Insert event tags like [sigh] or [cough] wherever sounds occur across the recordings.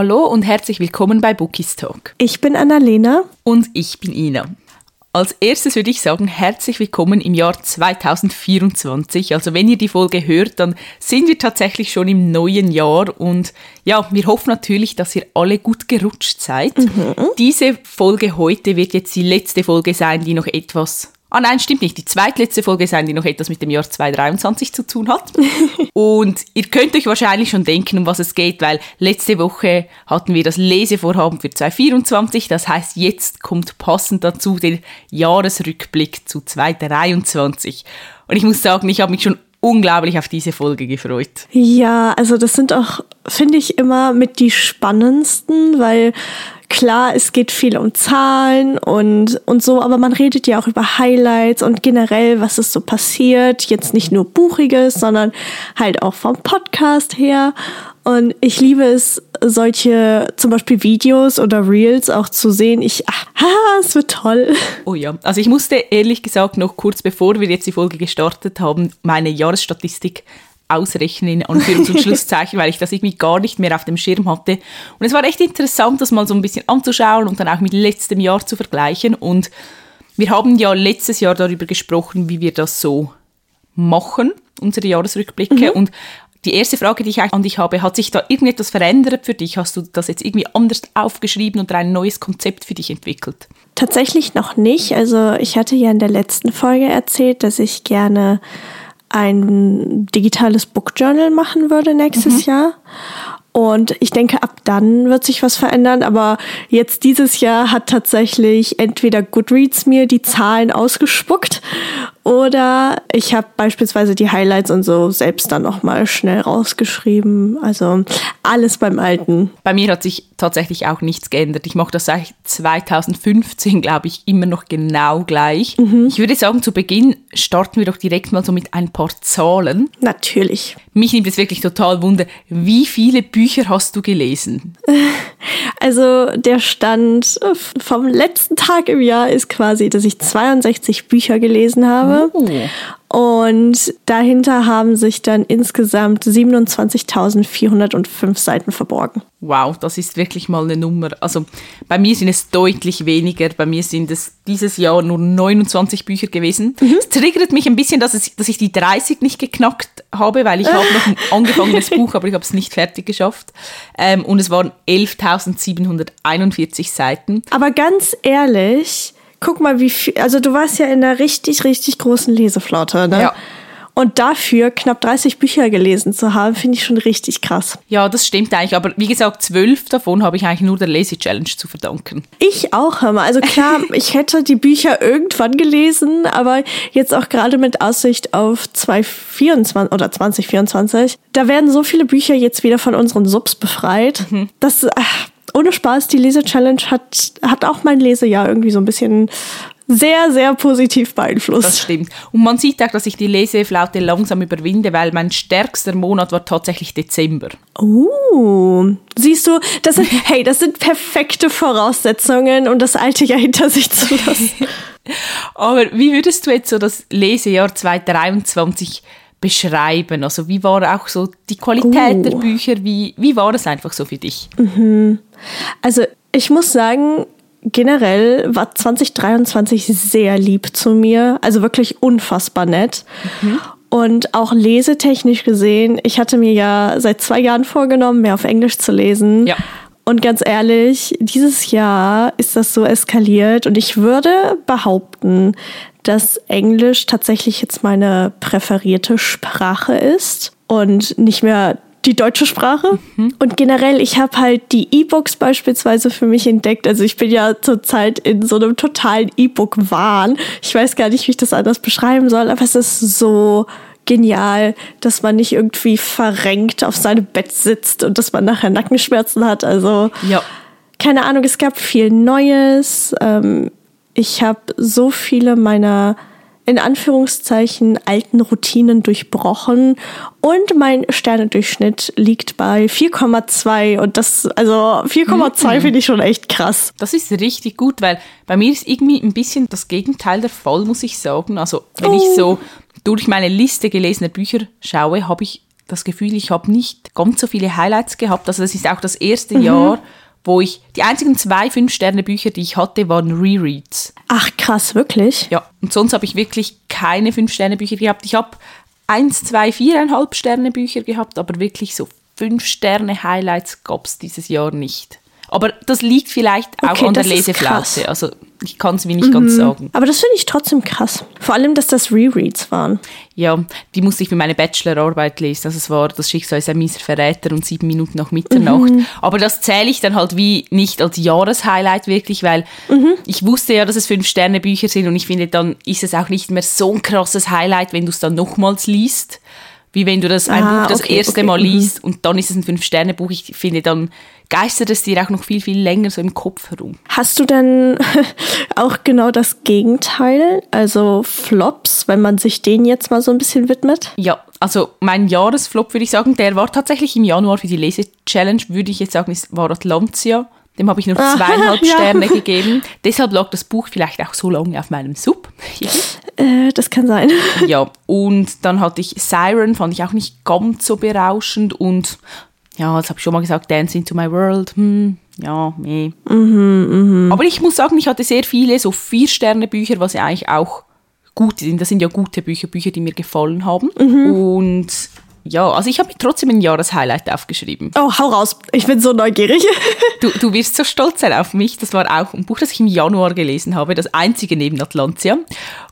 Hallo und herzlich willkommen bei Bookies Talk. Ich bin Annalena. Und ich bin Ina. Als erstes würde ich sagen, herzlich willkommen im Jahr 2024. Also wenn ihr die Folge hört, dann sind wir tatsächlich schon im neuen Jahr und ja, wir hoffen natürlich, dass ihr alle gut gerutscht seid. Mhm. Diese Folge heute wird jetzt die letzte Folge sein, die noch etwas Ah nein, stimmt nicht. Die zweitletzte Folge sein, die noch etwas mit dem Jahr 2023 zu tun hat. [laughs] und ihr könnt euch wahrscheinlich schon denken, um was es geht, weil letzte Woche hatten wir das Lesevorhaben für 2024. Das heißt, jetzt kommt passend dazu der Jahresrückblick zu 2023. Und ich muss sagen, ich habe mich schon unglaublich auf diese Folge gefreut. Ja, also das sind auch, finde ich, immer mit die spannendsten, weil klar, es geht viel um Zahlen und, und so, aber man redet ja auch über Highlights und generell, was ist so passiert. Jetzt nicht nur Buchiges, sondern halt auch vom Podcast her. Und ich liebe es, solche zum Beispiel Videos oder Reels auch zu sehen. Ich, ah, es wird toll. Oh ja, also ich musste ehrlich gesagt noch kurz bevor wir jetzt die Folge gestartet haben, meine Jahresstatistik ausrechnen, in Anführungs- und [laughs] Schlusszeichen, weil ich das irgendwie gar nicht mehr auf dem Schirm hatte. Und es war echt interessant, das mal so ein bisschen anzuschauen und dann auch mit letztem Jahr zu vergleichen. Und wir haben ja letztes Jahr darüber gesprochen, wie wir das so machen, unsere Jahresrückblicke. Mhm. Und die erste Frage, die ich an dich habe, hat sich da irgendetwas verändert für dich? Hast du das jetzt irgendwie anders aufgeschrieben oder ein neues Konzept für dich entwickelt? Tatsächlich noch nicht. Also ich hatte ja in der letzten Folge erzählt, dass ich gerne ein digitales Book Journal machen würde nächstes mhm. Jahr. Und ich denke, ab dann wird sich was verändern. Aber jetzt dieses Jahr hat tatsächlich entweder Goodreads mir die Zahlen ausgespuckt oder ich habe beispielsweise die Highlights und so selbst dann nochmal schnell rausgeschrieben. Also alles beim Alten. Bei mir hat sich tatsächlich auch nichts geändert. Ich mache das seit 2015, glaube ich, immer noch genau gleich. Mhm. Ich würde sagen, zu Beginn starten wir doch direkt mal so mit ein paar Zahlen. Natürlich. Mich nimmt es wirklich total Wunder, wie viele Bücher hast du gelesen? [laughs] Also der Stand vom letzten Tag im Jahr ist quasi, dass ich 62 Bücher gelesen habe. Oh. Und dahinter haben sich dann insgesamt 27.405 Seiten verborgen. Wow, das ist wirklich mal eine Nummer. Also bei mir sind es deutlich weniger. Bei mir sind es dieses Jahr nur 29 Bücher gewesen. Mhm. Es triggert mich ein bisschen, dass, es, dass ich die 30 nicht geknackt habe, weil ich habe noch ein [laughs] angefangenes Buch, aber ich habe es nicht fertig geschafft. Ähm, und es waren 11.741 Seiten. Aber ganz ehrlich, guck mal, wie viel, also du warst ja in einer richtig, richtig großen Leseflaute, ne? Ja. Und dafür knapp 30 Bücher gelesen zu haben, finde ich schon richtig krass. Ja, das stimmt eigentlich. Aber wie gesagt, zwölf davon habe ich eigentlich nur der Lese-Challenge zu verdanken. Ich auch, hör mal. Also klar, [laughs] ich hätte die Bücher irgendwann gelesen, aber jetzt auch gerade mit Aussicht auf 2024 oder 2024, da werden so viele Bücher jetzt wieder von unseren Subs befreit. Mhm. Das, ach, ohne Spaß, die Lese-Challenge hat, hat auch mein Lesejahr irgendwie so ein bisschen sehr, sehr positiv beeinflusst. Das stimmt. Und man sieht auch, dass ich die Leseflaute langsam überwinde, weil mein stärkster Monat war tatsächlich Dezember. Oh, siehst du, das sind, [laughs] hey, das sind perfekte Voraussetzungen, um das alte Jahr hinter sich zu lassen. [laughs] Aber wie würdest du jetzt so das Lesejahr 2023 beschreiben? Also wie war auch so die Qualität uh. der oh. Bücher? Wie, wie war das einfach so für dich? Mhm. Also ich muss sagen, generell war 2023 sehr lieb zu mir. Also wirklich unfassbar nett. Mhm. Und auch lesetechnisch gesehen, ich hatte mir ja seit zwei Jahren vorgenommen, mehr auf Englisch zu lesen. Ja. Und ganz ehrlich, dieses Jahr ist das so eskaliert und ich würde behaupten, dass Englisch tatsächlich jetzt meine präferierte Sprache ist und nicht mehr die deutsche Sprache. Mhm. Und generell, ich habe halt die E-Books beispielsweise für mich entdeckt. Also ich bin ja zurzeit in so einem totalen E-Book-Wahn. Ich weiß gar nicht, wie ich das anders beschreiben soll, aber es ist so genial, dass man nicht irgendwie verrenkt auf seinem Bett sitzt und dass man nachher Nackenschmerzen hat. Also ja. keine Ahnung, es gab viel Neues. Ähm, ich habe so viele meiner in Anführungszeichen alten Routinen durchbrochen und mein Sternendurchschnitt liegt bei 4,2 und das, also 4,2 mhm. finde ich schon echt krass. Das ist richtig gut, weil bei mir ist irgendwie ein bisschen das Gegenteil der Fall, muss ich sagen. Also wenn oh. ich so durch meine Liste gelesener Bücher schaue, habe ich das Gefühl, ich habe nicht ganz so viele Highlights gehabt. Also das ist auch das erste mhm. Jahr, wo ich, die einzigen zwei Fünf-Sterne-Bücher, die ich hatte, waren Rereads. Ach krass, wirklich? Ja, und sonst habe ich wirklich keine Fünf-Sterne-Bücher gehabt. Ich habe eins, zwei, viereinhalb Sterne-Bücher gehabt, aber wirklich so Fünf-Sterne-Highlights gab es dieses Jahr nicht. Aber das liegt vielleicht auch okay, an der Leseflaute. Also ich kann es mir nicht mhm. ganz sagen. Aber das finde ich trotzdem krass. Vor allem, dass das Rereads waren. Ja, die musste ich für meine Bachelorarbeit lesen. Also es war das Schicksal ist ein mieser Verräter und sieben Minuten nach Mitternacht. Mhm. Aber das zähle ich dann halt wie nicht als Jahreshighlight wirklich, weil mhm. ich wusste ja, dass es fünf Sterne Bücher sind und ich finde, dann ist es auch nicht mehr so ein krasses Highlight, wenn du es dann nochmals liest wie wenn du das ein ah, Buch das okay, erste okay. Mal mhm. liest und dann ist es ein Fünf-Sterne-Buch. Ich finde, dann geistert es dir auch noch viel, viel länger so im Kopf herum. Hast du denn [laughs] auch genau das Gegenteil, also Flops, wenn man sich den jetzt mal so ein bisschen widmet? Ja, also mein Jahresflop würde ich sagen, der war tatsächlich im Januar für die Lese-Challenge, würde ich jetzt sagen, war Atlantia. Dem habe ich nur [laughs] zweieinhalb ja. Sterne gegeben. Deshalb lag das Buch vielleicht auch so lange auf meinem Sub. [laughs] äh, das kann sein. ja, und dann hatte ich Siren, fand ich auch nicht ganz so berauschend. Und ja, das habe ich schon mal gesagt, Dance into My World. Hm, ja, meh. Mhm, mh. Aber ich muss sagen, ich hatte sehr viele so Vier-Sterne-Bücher, was ja eigentlich auch gut sind. Das sind ja gute Bücher, Bücher, die mir gefallen haben. Mhm. Und ja, also ich habe mir trotzdem ein Jahreshighlight aufgeschrieben. Oh, hau raus. Ich bin so neugierig. du, du wirst so stolz sein auf mich. Das war auch ein Buch, das ich im Januar gelesen habe, das einzige neben Atlantia.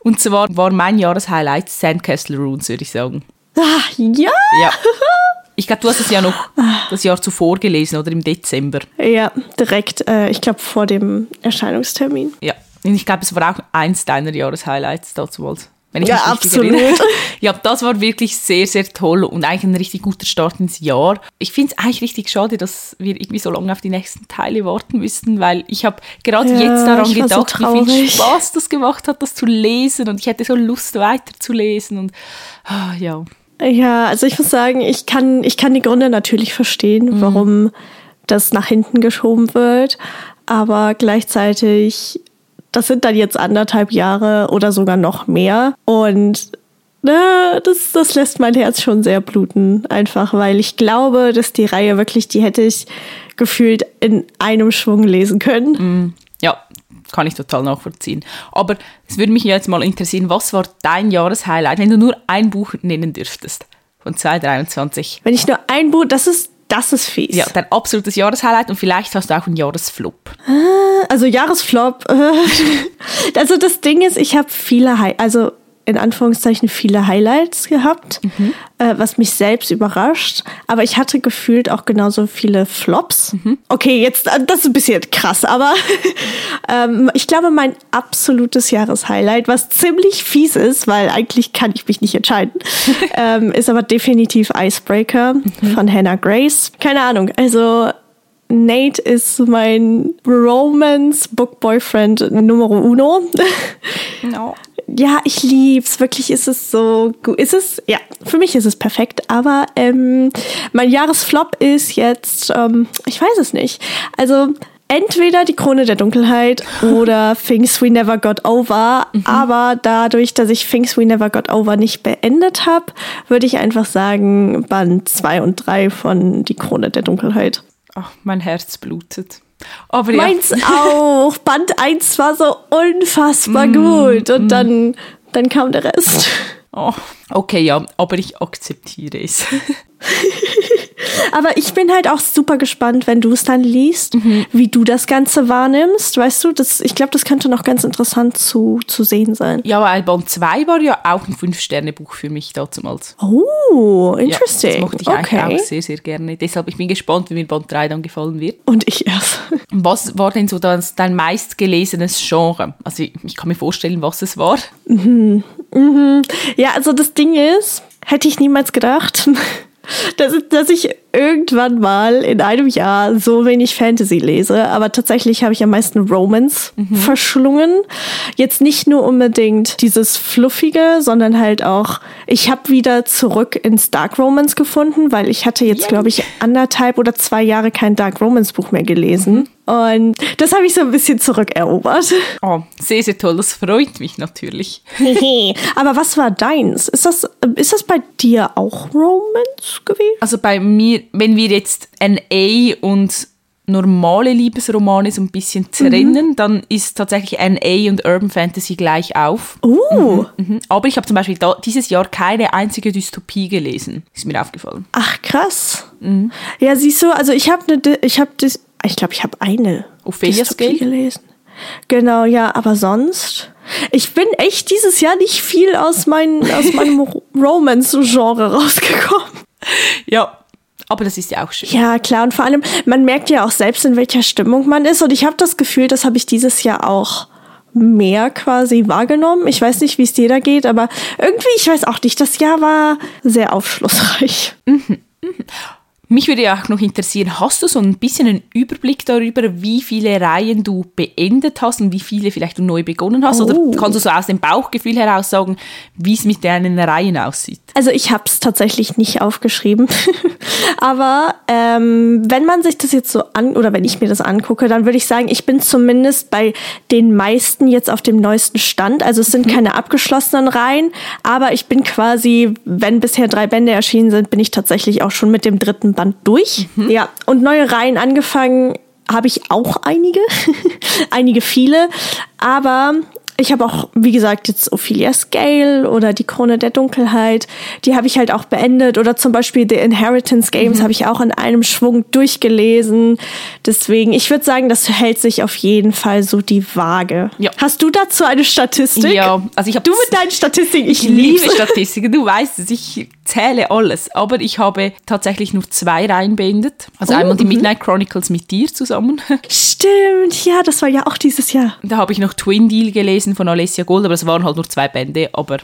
Und zwar war mein Jahreshighlight Sandcastle Runes, würde ich sagen. Ah, ja. Ja. [laughs] Ich glaube, du hast es ja noch das Jahr zuvor gelesen oder im Dezember. Ja, direkt, äh, ich glaube, vor dem Erscheinungstermin. Ja, und ich glaube, es war auch eins deiner Jahreshighlights damals. Wenn ich ja, absolut. [laughs] ja, das war wirklich sehr, sehr toll und eigentlich ein richtig guter Start ins Jahr. Ich finde es eigentlich richtig schade, dass wir irgendwie so lange auf die nächsten Teile warten müssten, weil ich habe gerade ja, jetzt daran gedacht, so wie viel Spaß das gemacht hat, das zu lesen und ich hätte so Lust weiterzulesen und ah, ja. Ja, also ich muss sagen, ich kann, ich kann die Gründe natürlich verstehen, mhm. warum das nach hinten geschoben wird, aber gleichzeitig das sind dann jetzt anderthalb Jahre oder sogar noch mehr. Und na, das, das lässt mein Herz schon sehr bluten. Einfach, weil ich glaube, dass die Reihe wirklich, die hätte ich gefühlt in einem Schwung lesen können. Ja, kann ich total nachvollziehen. Aber es würde mich jetzt mal interessieren, was war dein Jahreshighlight, wenn du nur ein Buch nennen dürftest von 2023? Wenn ich nur ein Buch, das ist das ist fies. Ja, dein absolutes Jahreshighlight und vielleicht hast du auch einen Jahresflop. Ah, also Jahresflop. [laughs] also das Ding ist, ich habe viele, Hi also in Anführungszeichen viele Highlights gehabt, mhm. äh, was mich selbst überrascht. Aber ich hatte gefühlt auch genauso viele Flops. Mhm. Okay, jetzt, äh, das ist ein bisschen krass, aber [laughs] ähm, ich glaube, mein absolutes Jahreshighlight, was ziemlich fies ist, weil eigentlich kann ich mich nicht entscheiden, [laughs] ähm, ist aber definitiv Icebreaker mhm. von Hannah Grace. Keine Ahnung, also Nate ist mein Romance Book Boyfriend Numero uno. No ja, ich lieb's. Wirklich ist es so gut. Ist es, ja, für mich ist es perfekt. Aber ähm, mein Jahresflop ist jetzt, ähm, ich weiß es nicht. Also entweder die Krone der Dunkelheit [laughs] oder Things We Never Got Over. Mhm. Aber dadurch, dass ich Things We Never Got Over nicht beendet habe, würde ich einfach sagen Band 2 und 3 von Die Krone der Dunkelheit. Ach, mein Herz blutet. Aber ja. Meins auch. Band 1 war so unfassbar mm, gut. Und mm. dann, dann kam der Rest. Oh, okay, ja, aber ich akzeptiere es. [laughs] Aber ich bin halt auch super gespannt, wenn du es dann liest, mhm. wie du das Ganze wahrnimmst. Weißt du, das, ich glaube, das könnte noch ganz interessant zu, zu sehen sein. Ja, weil Band 2 war ja auch ein Fünf-Sterne-Buch für mich damals. Oh, interesting. Ja, das mochte ich okay. eigentlich auch sehr, sehr gerne. Deshalb ich bin gespannt, wie mir Band 3 dann gefallen wird. Und ich erst. [laughs] Was war denn so das, dein meistgelesenes Genre? Also ich, ich kann mir vorstellen, was es war. Mhm. Mhm. Ja, also das Ding ist, hätte ich niemals gedacht [laughs] dass, dass ich irgendwann mal in einem Jahr so wenig Fantasy lese, aber tatsächlich habe ich am meisten Romance mhm. verschlungen. Jetzt nicht nur unbedingt dieses Fluffige, sondern halt auch, ich habe wieder zurück ins Dark Romance gefunden, weil ich hatte jetzt, glaube ich, anderthalb oder zwei Jahre kein Dark Romance Buch mehr gelesen. Mhm. Und das habe ich so ein bisschen zurückerobert. Oh, sehr, sehr toll. Das freut mich natürlich. [laughs] Aber was war deins? Ist das, ist das bei dir auch Romance gewesen? Also bei mir, wenn wir jetzt NA und normale Liebesromane so ein bisschen trennen, mhm. dann ist tatsächlich NA und Urban Fantasy gleich auf. Uh. Mhm, mhm. Aber ich habe zum Beispiel da, dieses Jahr keine einzige Dystopie gelesen. Ist mir aufgefallen. Ach, krass. Mhm. Ja, siehst du, also ich habe ne, ich habe ich glaube, ich habe eine Ophelia's Gate gelesen. Genau, ja, aber sonst. Ich bin echt dieses Jahr nicht viel aus, mein, aus meinem [laughs] Romance-Genre rausgekommen. Ja, aber das ist ja auch schön. Ja, klar. Und vor allem, man merkt ja auch selbst, in welcher Stimmung man ist. Und ich habe das Gefühl, das habe ich dieses Jahr auch mehr quasi wahrgenommen. Ich weiß nicht, wie es dir da geht, aber irgendwie, ich weiß auch nicht, das Jahr war sehr aufschlussreich. Mhm. Mhm. Mich würde ja auch noch interessieren, hast du so ein bisschen einen Überblick darüber, wie viele Reihen du beendet hast und wie viele vielleicht du neu begonnen hast? Oh. Oder kannst du so aus dem Bauchgefühl heraus sagen, wie es mit deinen Reihen aussieht? Also ich habe es tatsächlich nicht aufgeschrieben. [laughs] Aber ähm, wenn man sich das jetzt so an, oder wenn ich mir das angucke, dann würde ich sagen, ich bin zumindest bei den meisten jetzt auf dem neuesten Stand. Also es sind mhm. keine abgeschlossenen Reihen, aber ich bin quasi, wenn bisher drei Bände erschienen sind, bin ich tatsächlich auch schon mit dem dritten Band durch. Mhm. Ja, und neue Reihen angefangen habe ich auch einige, [laughs] einige viele, aber ich habe auch, wie gesagt, jetzt Ophelia Scale oder die Krone der Dunkelheit, die habe ich halt auch beendet. Oder zum Beispiel The Inheritance Games mhm. habe ich auch in einem Schwung durchgelesen. Deswegen, ich würde sagen, das hält sich auf jeden Fall so die Waage. Ja. Hast du dazu eine Statistik? Ja, also ich habe. Du mit deinen Statistiken, ich, ich liebe Statistiken. Du weißt es, ich zähle alles. Aber ich habe tatsächlich nur zwei Reihen beendet. Also oh, einmal die mhm. Midnight Chronicles mit dir zusammen. [laughs] Stimmt, ja, das war ja auch dieses Jahr. Da habe ich noch Twin Deal gelesen von Alessia Gold, aber es waren halt nur zwei Bände, aber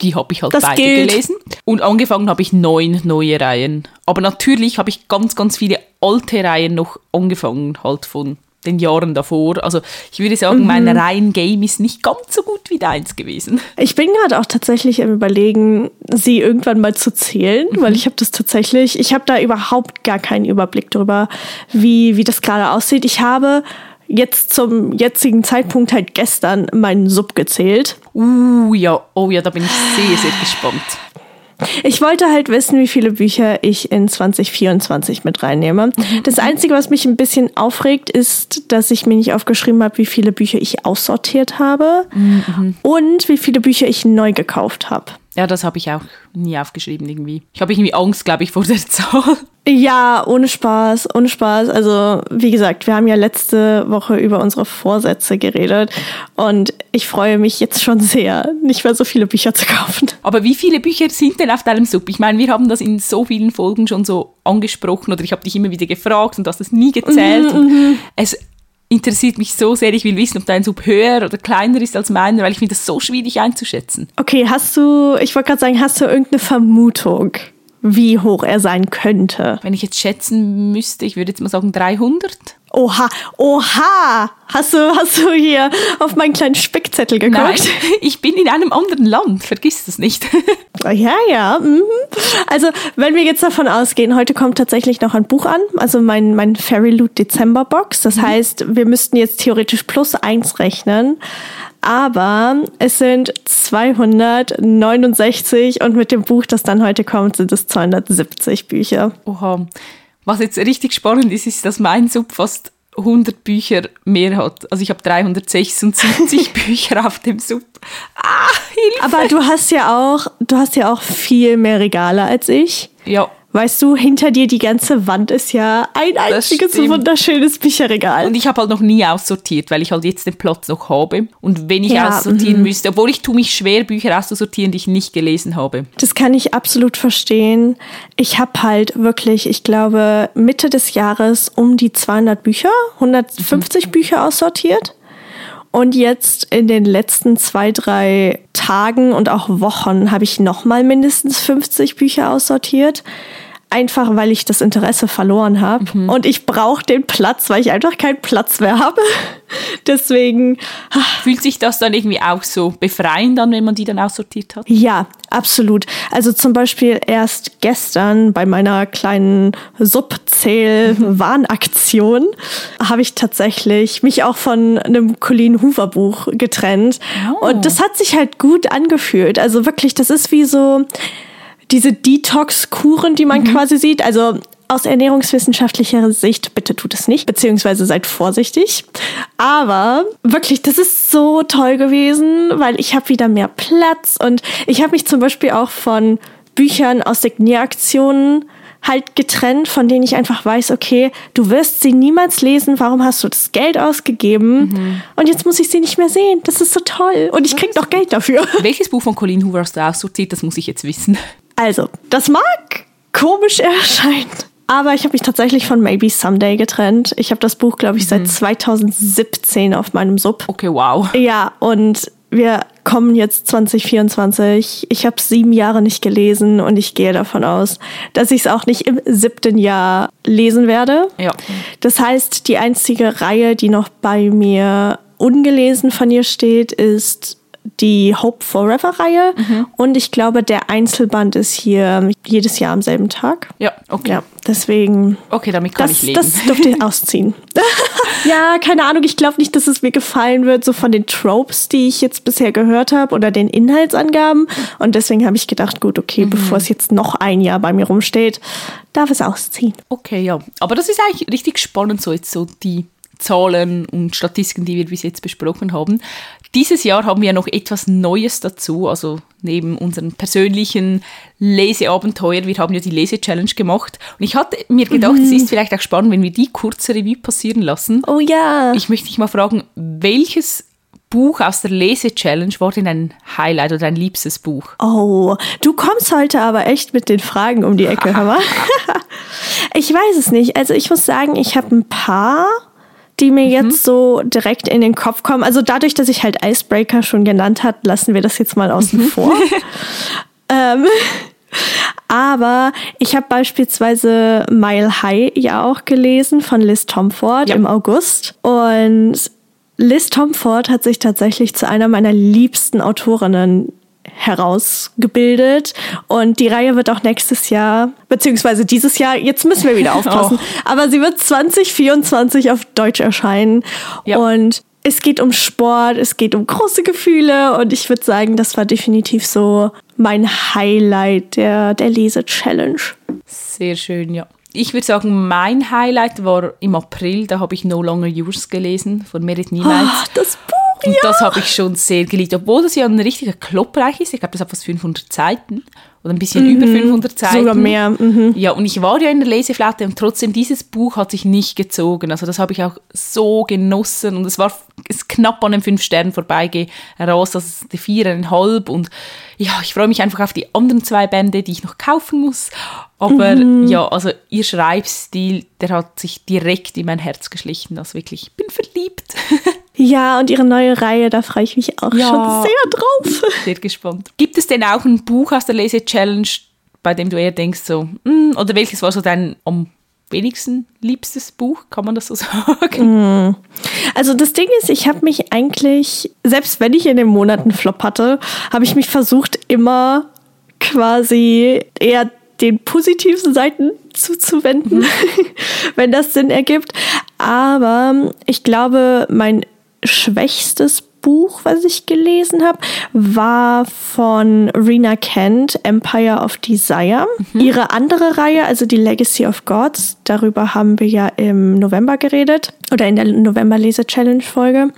die habe ich halt das beide gilt. gelesen. Und angefangen habe ich neun neue Reihen. Aber natürlich habe ich ganz, ganz viele alte Reihen noch angefangen, halt von den Jahren davor. Also ich würde sagen, mhm. mein Reihen-Game ist nicht ganz so gut wie deins gewesen. Ich bin gerade auch tatsächlich am überlegen, sie irgendwann mal zu zählen, mhm. weil ich habe das tatsächlich, ich habe da überhaupt gar keinen Überblick drüber, wie, wie das gerade aussieht. Ich habe jetzt zum jetzigen Zeitpunkt halt gestern meinen Sub gezählt. Uh, ja, oh ja, da bin ich sehr, sehr gespannt. Ich wollte halt wissen, wie viele Bücher ich in 2024 mit reinnehme. Mhm. Das Einzige, was mich ein bisschen aufregt, ist, dass ich mir nicht aufgeschrieben habe, wie viele Bücher ich aussortiert habe mhm. und wie viele Bücher ich neu gekauft habe. Ja, das habe ich auch nie aufgeschrieben irgendwie. Ich habe irgendwie Angst, glaube ich, vor der [laughs] Zahl. Ja, ohne Spaß, ohne Spaß. Also, wie gesagt, wir haben ja letzte Woche über unsere Vorsätze geredet und ich freue mich jetzt schon sehr, nicht mehr so viele Bücher zu kaufen. Aber wie viele Bücher sind denn auf deinem Sub? Ich meine, wir haben das in so vielen Folgen schon so angesprochen oder ich habe dich immer wieder gefragt und du hast es nie gezählt. Mhm, mhm. es interessiert mich so sehr. Ich will wissen, ob dein Sub höher oder kleiner ist als meiner, weil ich finde das so schwierig einzuschätzen. Okay, hast du, ich wollte gerade sagen, hast du irgendeine Vermutung? wie hoch er sein könnte. Wenn ich jetzt schätzen müsste, ich würde jetzt mal sagen 300. Oha, oha! Hast du, hast du hier auf meinen kleinen Spickzettel geguckt? Nein, [laughs] ich bin in einem anderen Land, vergiss das nicht. [laughs] ja, ja. Mhm. Also, wenn wir jetzt davon ausgehen, heute kommt tatsächlich noch ein Buch an, also mein, mein Fairy Loot Dezember Box. Das mhm. heißt, wir müssten jetzt theoretisch plus eins rechnen aber es sind 269 und mit dem Buch, das dann heute kommt, sind es 270 Bücher. Oha. Was jetzt richtig spannend ist, ist, dass mein Sub fast 100 Bücher mehr hat. Also ich habe 376 [laughs] Bücher auf dem Sub. Ah, Hilfe. Aber du hast ja auch, du hast ja auch viel mehr Regale als ich. Ja. Weißt du, hinter dir die ganze Wand ist ja ein einziges wunderschönes Bücherregal. Und ich habe halt noch nie aussortiert, weil ich halt jetzt den Platz noch habe. Und wenn ich ja, aussortieren -hmm. müsste, obwohl ich tue mich schwer, Bücher auszusortieren, die ich nicht gelesen habe. Das kann ich absolut verstehen. Ich habe halt wirklich, ich glaube, Mitte des Jahres um die 200 Bücher, 150 mhm. Bücher aussortiert. Und jetzt in den letzten zwei, drei Tagen und auch Wochen habe ich nochmal mindestens 50 Bücher aussortiert. Einfach weil ich das Interesse verloren habe. Mhm. Und ich brauche den Platz, weil ich einfach keinen Platz mehr habe. [laughs] Deswegen. Ah. Fühlt sich das dann irgendwie auch so befreiend an, wenn man die dann aussortiert hat? Ja, absolut. Also zum Beispiel erst gestern bei meiner kleinen Subzähl-Warnaktion habe ich tatsächlich mich auch von einem Colleen Hoover Buch getrennt. Oh. Und das hat sich halt gut angefühlt. Also wirklich, das ist wie so diese Detox-Kuren, die man mhm. quasi sieht. Also aus ernährungswissenschaftlicher Sicht, bitte tut es nicht, beziehungsweise seid vorsichtig. Aber wirklich, das ist so toll gewesen, weil ich habe wieder mehr Platz und ich habe mich zum Beispiel auch von Büchern aus Signieraktionen halt getrennt, von denen ich einfach weiß, okay, du wirst sie niemals lesen, warum hast du das Geld ausgegeben? Mhm. Und jetzt muss ich sie nicht mehr sehen. Das ist so toll. Und ich krieg noch Geld dafür. Welches Buch von Colleen Hoover hast du aussortiert? Das muss ich jetzt wissen. Also, das mag komisch [laughs] erscheinen. Aber ich habe mich tatsächlich von Maybe Someday getrennt. Ich habe das Buch, glaube ich, seit mhm. 2017 auf meinem Sub. Okay, wow. Ja, und wir kommen jetzt 2024. Ich habe sieben Jahre nicht gelesen und ich gehe davon aus, dass ich es auch nicht im siebten Jahr lesen werde. Ja. Das heißt, die einzige Reihe, die noch bei mir ungelesen von ihr steht, ist die Hope Forever-Reihe. Mhm. Und ich glaube, der Einzelband ist hier jedes Jahr am selben Tag. Ja, okay. Ja, deswegen. Okay, damit kann das, ich leben. Das dürfte ich ausziehen. [laughs] ja, keine Ahnung. Ich glaube nicht, dass es mir gefallen wird, so von den Tropes, die ich jetzt bisher gehört habe oder den Inhaltsangaben. Und deswegen habe ich gedacht, gut, okay, mhm. bevor es jetzt noch ein Jahr bei mir rumsteht, darf es ausziehen. Okay, ja. Aber das ist eigentlich richtig spannend, so jetzt so die Zahlen und Statistiken, die wir bis jetzt besprochen haben. Dieses Jahr haben wir noch etwas Neues dazu, also neben unserem persönlichen Leseabenteuer. Wir haben ja die Lese-Challenge gemacht. Und ich hatte mir gedacht, mhm. es ist vielleicht auch spannend, wenn wir die kurze Revue passieren lassen. Oh ja. Ich möchte dich mal fragen, welches Buch aus der Lese-Challenge war denn ein Highlight oder dein liebstes Buch? Oh, du kommst heute aber echt mit den Fragen um die Ecke, mal. [laughs] ich weiß es nicht. Also ich muss sagen, ich habe ein paar die mir mhm. jetzt so direkt in den Kopf kommen. Also dadurch, dass ich halt Icebreaker schon genannt hat, lassen wir das jetzt mal außen mhm. vor. [laughs] ähm, aber ich habe beispielsweise Mile High ja auch gelesen von Liz Tomford ja. im August. Und Liz Tomford hat sich tatsächlich zu einer meiner liebsten Autorinnen herausgebildet. Und die Reihe wird auch nächstes Jahr, beziehungsweise dieses Jahr, jetzt müssen wir wieder [laughs] aufpassen, oh. aber sie wird 2024 auf Deutsch erscheinen. Ja. Und es geht um Sport, es geht um große Gefühle und ich würde sagen, das war definitiv so mein Highlight der, der Lese-Challenge. Sehr schön, ja. Ich würde sagen, mein Highlight war im April, da habe ich No Longer Yours gelesen von Merit Niemals. Oh, das Buch! Und ja. das habe ich schon sehr geliebt, obwohl das ja ein richtiger Kloppreich ist. Ich glaube, das hat fast 500 Seiten oder ein bisschen mhm. über 500 Seiten. Sogar mehr. Mhm. Ja, und ich war ja in der Leseflaute und trotzdem, dieses Buch hat sich nicht gezogen. Also das habe ich auch so genossen und es war ist knapp an den fünf Sternen vorbeigerast, also die viereinhalb und ja, ich freue mich einfach auf die anderen zwei Bände, die ich noch kaufen muss. Aber mhm. ja, also ihr Schreibstil, der hat sich direkt in mein Herz geschlichen. Also wirklich, ich bin verliebt. [laughs] Ja, und ihre neue Reihe, da freue ich mich auch ja, schon sehr drauf. Sehr gespannt. Gibt es denn auch ein Buch aus der Lese-Challenge, bei dem du eher denkst, so, mm, oder welches war so dein am wenigsten liebstes Buch? Kann man das so [laughs] sagen? Mm. Also das Ding ist, ich habe mich eigentlich, selbst wenn ich in den Monaten Flop hatte, habe ich mich versucht, immer quasi eher den positiven Seiten zuzuwenden, mhm. [laughs] wenn das Sinn ergibt. Aber ich glaube, mein schwächstes Buch, was ich gelesen habe, war von Rena Kent, Empire of Desire. Mhm. Ihre andere Reihe, also die Legacy of Gods, darüber haben wir ja im November geredet oder in der November-Lese-Challenge-Folge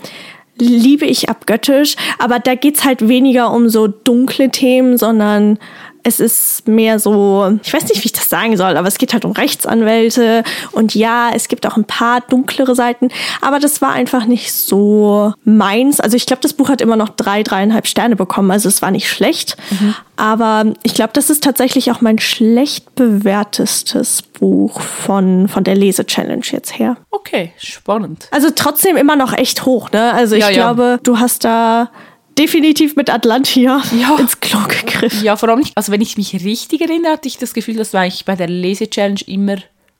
liebe ich abgöttisch, aber da geht es halt weniger um so dunkle Themen, sondern es ist mehr so, ich weiß nicht, wie ich das sagen soll, aber es geht halt um Rechtsanwälte und ja, es gibt auch ein paar dunklere Seiten, aber das war einfach nicht so meins. Also ich glaube, das Buch hat immer noch drei, dreieinhalb Sterne bekommen, also es war nicht schlecht, mhm. aber ich glaube, das ist tatsächlich auch mein schlecht bewertestes Buch von, von der Lese-Challenge jetzt her. Okay, spannend. Also trotzdem immer noch echt hoch, ne? Also ich ja, glaube, ja. du hast da definitiv mit Atlantia Ja. ins Klo gegriffen. Ja, vor allem, nicht- also wenn ich mich richtig erinnere, hatte ich das Gefühl, dass du eigentlich bei der Lese-Challenge immer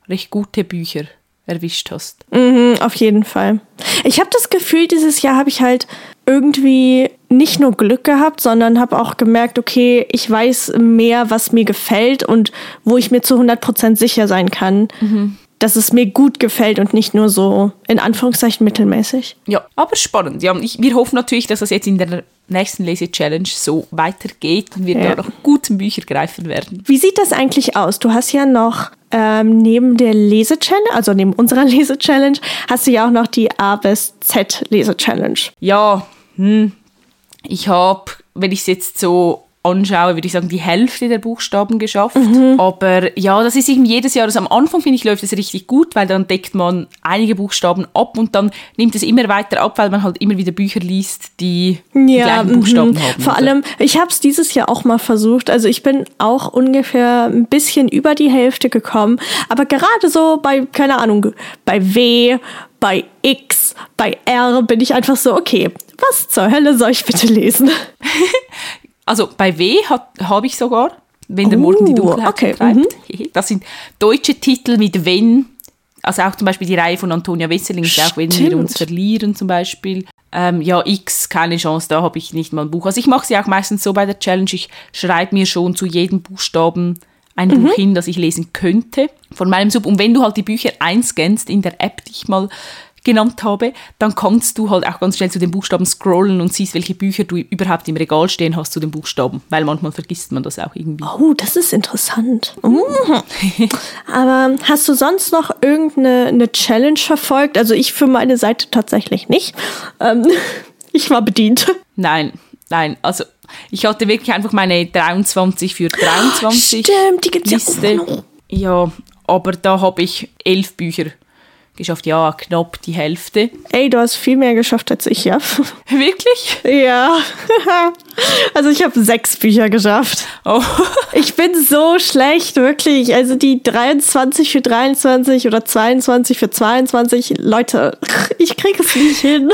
recht gute Bücher erwischt hast. Mhm, auf jeden Fall. Ich habe das Gefühl, dieses Jahr habe ich halt irgendwie nicht nur Glück gehabt, sondern habe auch gemerkt, okay, ich weiß mehr, was mir gefällt und wo ich mir zu 100% sicher sein kann, dass es mir gut gefällt und nicht nur so in Anführungszeichen mittelmäßig. Ja, aber spannend. Ja, ich, wir hoffen natürlich, dass das jetzt in der nächsten Lese-Challenge so weitergeht und wir Ja. da noch guten Bücher greifen werden. Wie sieht das eigentlich aus? Du hast ja noch ähm, neben der Lese-Challenge, also neben unserer [laughs] Lese-Challenge, hast du ja auch noch die A bis Z Lese-Challenge. Ja, hm, ich habe, wenn ich es jetzt so anschaue, würde ich sagen, die Hälfte der Buchstaben geschafft. Aber ja, das ist irgendwie jedes Jahr, also am Anfang finde ich, läuft es richtig gut, weil dann deckt man einige Buchstaben ab und dann nimmt es immer weiter ab, weil man halt immer wieder Bücher liest, die die gleichen mhm. Buchstaben haben. Vor oder? allem, ich habe es dieses Jahr auch mal versucht. Also ich bin auch ungefähr ein bisschen über die Hälfte gekommen. Aber gerade so bei, keine Ahnung, bei W, bei X, bei R bin ich einfach so, okay, was zur Hölle soll ich bitte lesen? [laughs] Also bei W habe ich sogar, wenn der Morgen die Oh, Dunkelheit okay, vertreibt. [laughs] Das sind deutsche Titel mit Wenn. Also auch zum Beispiel die Reihe von Antonia Wesseling ist auch Wenn wir uns verlieren zum Beispiel. Ähm, ja, X, keine Chance, da habe ich nicht mal ein Buch. Also ich mache sie auch meistens so bei der Challenge. Ich schreibe mir schon zu jedem Buchstaben ein Mhm. Buch hin, das ich lesen könnte von meinem Sub. Und wenn du halt die Bücher einscannst in der App, die ich mal genannt habe, dann kannst du halt auch ganz schnell zu den Buchstaben scrollen und siehst, welche Bücher du überhaupt im Regal stehen hast zu den Buchstaben, weil manchmal vergisst man das auch irgendwie. Oh, das ist interessant. Mhm. [laughs] Aber hast du sonst noch irgendeine eine Challenge verfolgt? Also ich für meine Seite tatsächlich nicht. Ähm, [laughs] ich war bedient. Nein, nein, also ich hatte wirklich einfach meine 23 für 23 Stimmt, die gibt's ja Liste. noch. Ja, aber da habe ich elf Bücher geschafft, ja, knapp die Hälfte. Ey, du hast viel mehr geschafft als ich, ja? [laughs] Wirklich? Ja. [laughs] Also ich habe sechs Bücher geschafft. Oh. [laughs] Ich bin so schlecht, wirklich. Also die 23 für 23 oder 22 für 22, Leute, ich krieg es nicht hin.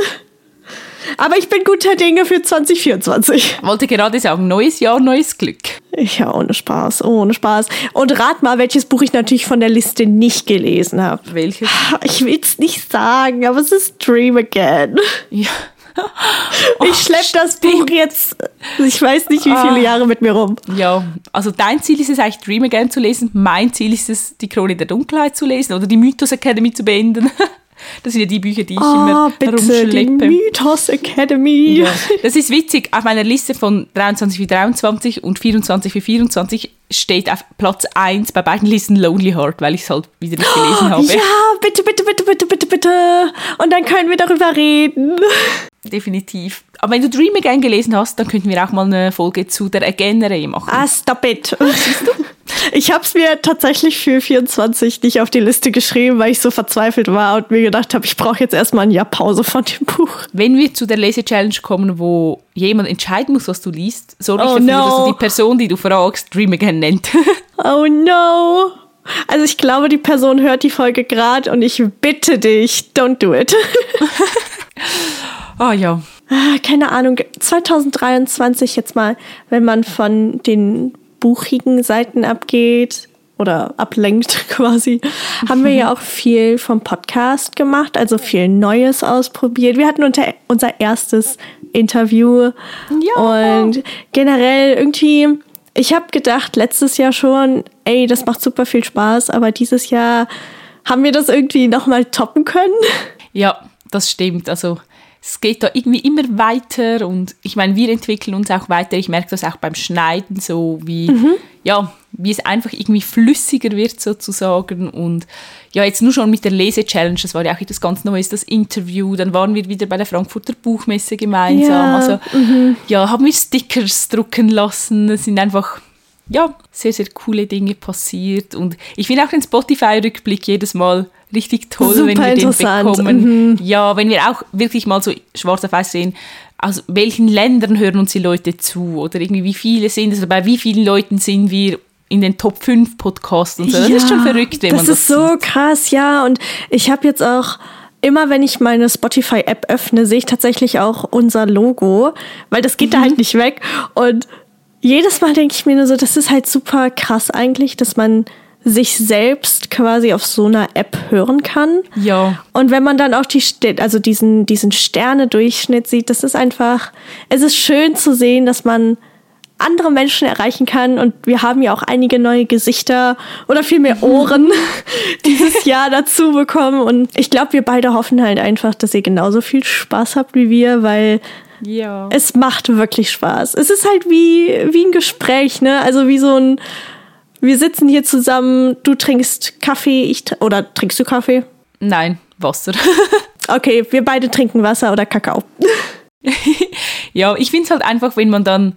Aber ich bin guter Dinge für 2024. Wollte gerade sagen, neues Jahr, neues Glück. Ja, ohne Spaß, ohne Spaß. Und rat mal, welches Buch ich natürlich von der Liste nicht gelesen habe. Welches? Ich will's nicht sagen, aber es ist Dream Again. Ja. [laughs] Ich schlepp das Buch jetzt, ich weiß nicht wie Ah. viele Jahre mit mir rum. Ja, also dein Ziel ist es eigentlich, Dream Again zu lesen. Mein Ziel ist es, die Krone der Dunkelheit zu lesen oder die Mythos Academy zu beenden. [laughs] Das sind ja die Bücher, die ich Oh, immer bitte, die. Mythos Academy. Ja. Das ist witzig. Auf meiner Liste von 23 für 23 und 24 für 24 steht auf Platz 1 bei beiden Listen Lonely Heart, weil ich es halt wieder nicht gelesen habe. Ja, bitte, bitte, bitte, bitte, bitte, bitte. Und dann können wir darüber reden. [laughs] Definitiv. Aber wenn du Dream Again gelesen hast, dann könnten wir auch mal eine Folge zu der Again-Reihe machen. Ah, stop it. [laughs] Ich habe es mir tatsächlich für 24 nicht auf die Liste geschrieben, weil ich so verzweifelt war und mir gedacht habe, ich brauche jetzt erstmal ein Jahr Pause von dem Buch. Wenn wir zu der Lese-Challenge kommen, wo jemand entscheiden muss, was du liest, sorge ich Oh, dafür, no. dass du die Person, die du fragst, Dream Again nennt. [laughs] Oh no. Also ich glaube, die Person hört die Folge gerade und ich bitte dich, don't do it. Ah [laughs] ja. Ah, Keine Ahnung, 2023 jetzt mal, wenn man von den buchigen Seiten abgeht oder ablenkt [laughs] quasi, haben wir ja auch viel vom Podcast gemacht, also viel Neues ausprobiert. Wir hatten unter, unser erstes Interview Ja. und generell irgendwie, ich habe gedacht letztes Jahr schon, ey, das macht super viel Spaß, aber dieses Jahr haben wir das irgendwie nochmal toppen können. Ja, das stimmt. Also es geht da irgendwie immer weiter und ich meine, wir entwickeln uns auch weiter. Ich merke das auch beim Schneiden so, wie, ja, wie es einfach irgendwie flüssiger wird sozusagen. Und ja, jetzt nur schon mit der Lese-Challenge, das war ja auch etwas ganz Neues, das Interview, dann waren wir wieder bei der Frankfurter Buchmesse gemeinsam, Ja, also ja, haben wir Stickers drucken lassen, es sind einfach ja, sehr, sehr coole Dinge passiert. Und ich finde auch den Spotify-Rückblick jedes Mal richtig toll, wenn Super wir den interessant, Mhm. bekommen. Ja, wenn wir auch wirklich mal so schwarz auf weiß sehen, aus welchen Ländern hören uns die Leute zu? Oder irgendwie wie viele sind es, oder bei wie vielen Leuten sind wir in den Top 5 Podcasts und so. Das ist schon verrückt, wenn das man das ist so krass, ja. Und ich habe jetzt auch immer wenn ich meine Spotify-App öffne, sehe ich tatsächlich auch unser Logo, weil das geht mhm. da halt nicht weg. Und jedes Mal denke ich mir nur so, das ist halt super krass eigentlich, dass man sich selbst quasi auf so einer App hören kann. Ja. Und wenn man dann auch die, also diesen, diesen Sterne-Durchschnitt sieht, das ist einfach, es ist schön zu sehen, dass man andere Menschen erreichen kann. Und wir haben ja auch einige neue Gesichter oder vielmehr Ohren [laughs] dieses Jahr dazu bekommen. Und ich glaube, wir beide hoffen halt einfach, dass ihr genauso viel Spaß habt wie wir, weil ja. es macht wirklich Spaß. Es ist halt wie, wie ein Gespräch, ne? Also wie so ein, wir sitzen hier zusammen, du trinkst Kaffee, ich, oder trinkst du Kaffee? Nein, Wasser. [laughs] okay, wir beide trinken Wasser oder Kakao. [laughs] ja, ich finde es halt einfach, wenn man dann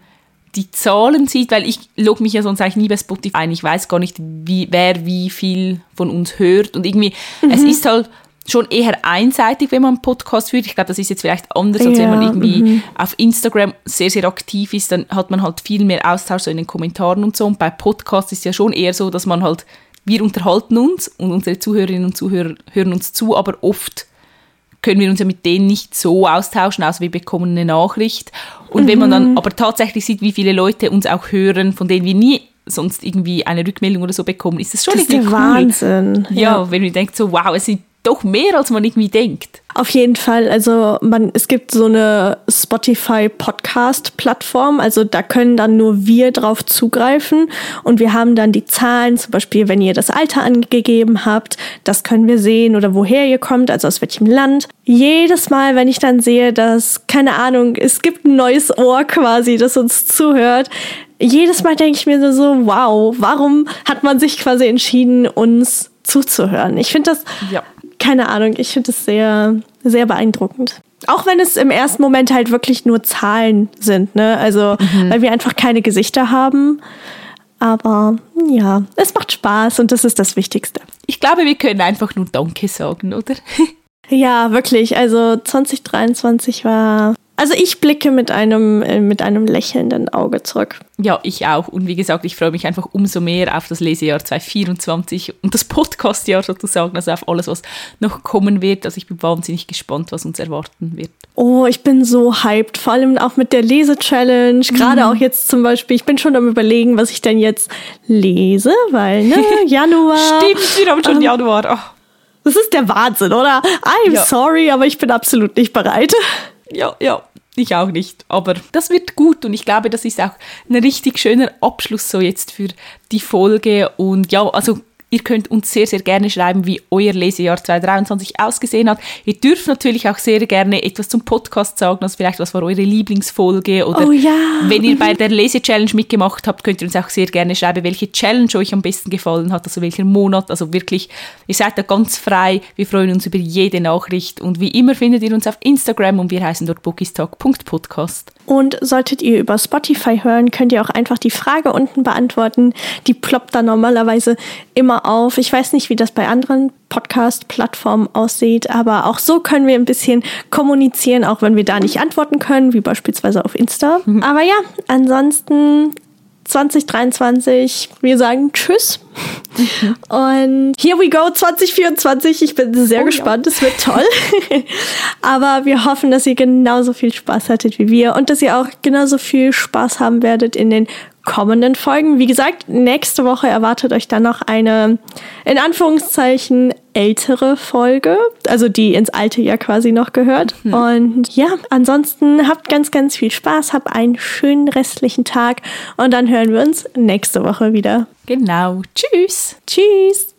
die Zahlen sieht, weil ich log mich ja sonst eigentlich nie bei Spotify ein. Ich weiß gar nicht, wie, wer wie viel von uns hört. Und irgendwie, mhm. es ist halt schon eher einseitig, wenn man einen Podcast führt. Ich glaube, das ist jetzt vielleicht anders, als ja, wenn man irgendwie mhm. auf Instagram sehr, sehr aktiv ist. Dann hat man halt viel mehr Austausch so in den Kommentaren und so. Und bei Podcasts ist es ja schon eher so, dass man halt, wir unterhalten uns und unsere Zuhörerinnen und Zuhörer hören uns zu, aber oft können wir uns ja mit denen nicht so austauschen, außer wir bekommen eine Nachricht. Und mhm. wenn man dann mhm. aber tatsächlich sieht, wie viele Leute uns auch hören, von denen wir nie sonst irgendwie eine Rückmeldung oder so bekommen, ist das schon das ist der cool. Wahnsinn. Ja, ja, wenn man denkt so, wow, es sind doch mehr, als man irgendwie denkt. Auf jeden Fall. Also man, es gibt so eine Spotify Podcast Plattform. Also da können dann nur wir drauf zugreifen und wir haben dann die Zahlen. Zum Beispiel, wenn ihr das Alter angegeben habt, das können wir sehen oder woher ihr kommt, also aus welchem Land. Jedes Mal, wenn ich dann sehe, dass keine Ahnung, es gibt ein neues Ohr quasi, das uns zuhört. Jedes Mal denke ich mir so, wow, warum hat man sich quasi entschieden, uns zuzuhören? Ich finde das ja keine Ahnung, ich finde es sehr, sehr beeindruckend. Auch wenn es im ersten Moment halt wirklich nur Zahlen sind, ne? Also, mhm. weil wir einfach keine Gesichter haben. Aber ja, es macht Spaß und das ist das Wichtigste. Ich glaube, wir können einfach nur Danke sagen, oder? [laughs] ja, wirklich. Also 2023 war also ich blicke mit einem, äh, mit einem lächelnden Auge zurück. Ja, ich auch. Und wie gesagt, ich freue mich einfach umso mehr auf das Lesejahr 2024 und das Podcastjahr sozusagen, also auf alles, was noch kommen wird. Also ich bin wahnsinnig gespannt, was uns erwarten wird. Oh, ich bin so hyped, vor allem auch mit der Lese-Challenge. Gerade mhm. auch jetzt zum Beispiel, ich bin schon am überlegen, was ich denn jetzt lese, weil, ne, [laughs] Januar. Stimmt, wir haben schon um, Januar. Oh. Das ist der Wahnsinn, oder? I'm ja. sorry, aber ich bin absolut nicht bereit. Ja, ja. Ich auch nicht. Aber das wird gut und ich glaube, das ist auch ein richtig schöner Abschluss so jetzt für die Folge. Und ja, also Ihr könnt uns sehr, sehr gerne schreiben, wie euer Lesejahr 2023 ausgesehen hat. Ihr dürft natürlich auch sehr gerne etwas zum Podcast sagen, also vielleicht was war eure Lieblingsfolge oder oh, ja. wenn ihr bei der Lese-Challenge mitgemacht habt, könnt ihr uns auch sehr gerne schreiben, welche Challenge euch am besten gefallen hat, also welcher Monat. Also wirklich, ihr seid da ganz frei. Wir freuen uns über jede Nachricht und wie immer findet ihr uns auf Instagram und wir heißen dort bookistalk.podcast. Und solltet ihr über Spotify hören, könnt ihr auch einfach die Frage unten beantworten. Die ploppt da normalerweise immer auf. Ich weiß nicht, wie das bei anderen Podcast-Plattformen aussieht, aber auch so können wir ein bisschen kommunizieren, auch wenn wir da nicht antworten können, wie beispielsweise auf Insta. Mhm. Aber ja, ansonsten 2023. Wir sagen Tschüss. Und here we go 2024. Ich bin sehr oh, gespannt. Es ja. wird toll. [laughs] Aber wir hoffen, dass ihr genauso viel Spaß hattet wie wir und dass ihr auch genauso viel Spaß haben werdet in den kommenden Folgen. Wie gesagt, nächste Woche erwartet euch dann noch eine, in Anführungszeichen, ältere Folge, also die ins alte Jahr quasi noch gehört. Mhm. Und ja, ansonsten habt ganz, ganz viel Spaß, habt einen schönen restlichen Tag und dann hören wir uns nächste Woche wieder. Genau. Tschüss. Tschüss.